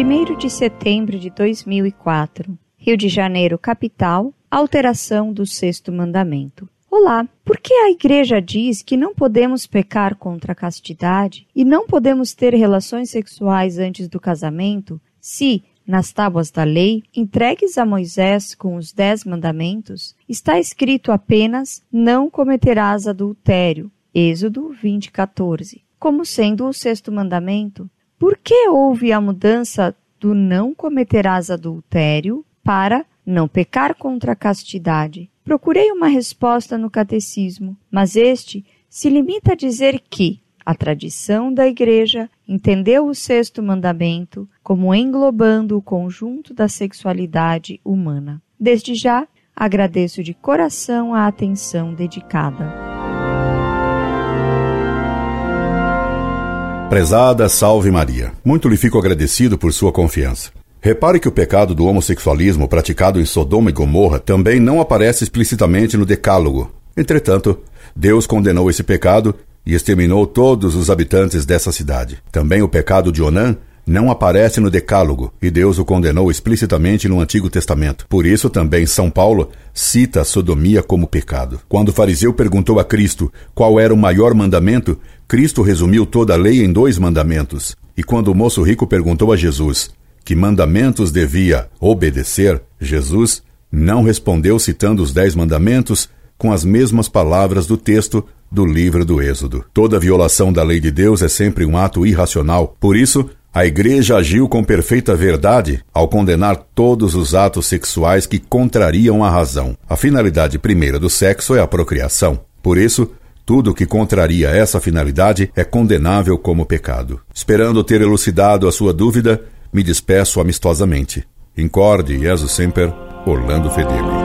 de setembro de 2004. Rio de Janeiro, capital. Alteração do sexto mandamento. Olá, por que a igreja diz que não podemos pecar contra a castidade e não podemos ter relações sexuais antes do casamento se, nas tábuas da lei, entregues a Moisés com os dez mandamentos, está escrito apenas não cometerás adultério, Êxodo 20, 14, como sendo o sexto mandamento? Por que houve a mudança do não cometerás adultério para não pecar contra a castidade? Procurei uma resposta no catecismo, mas este se limita a dizer que a tradição da Igreja entendeu o sexto mandamento como englobando o conjunto da sexualidade humana. Desde já, agradeço de coração a atenção dedicada. Prezada Salve Maria, muito lhe fico agradecido por sua confiança. Repare que o pecado do homossexualismo praticado em Sodoma e Gomorra também não aparece explicitamente no Decálogo. Entretanto, Deus condenou esse pecado e exterminou todos os habitantes dessa cidade. Também o pecado de Onã não aparece no Decálogo e Deus o condenou explicitamente no Antigo Testamento. Por isso também São Paulo cita a sodomia como pecado. Quando o fariseu perguntou a Cristo qual era o maior mandamento, Cristo resumiu toda a lei em dois mandamentos. E quando o moço rico perguntou a Jesus que mandamentos devia obedecer, Jesus não respondeu citando os dez mandamentos com as mesmas palavras do texto do livro do Êxodo. Toda violação da lei de Deus é sempre um ato irracional. Por isso, a Igreja agiu com perfeita verdade ao condenar todos os atos sexuais que contrariam a razão. A finalidade primeira do sexo é a procriação. Por isso, tudo que contraria essa finalidade é condenável como pecado. Esperando ter elucidado a sua dúvida, me despeço amistosamente. Incorde Jesus Semper, Orlando Fedeli.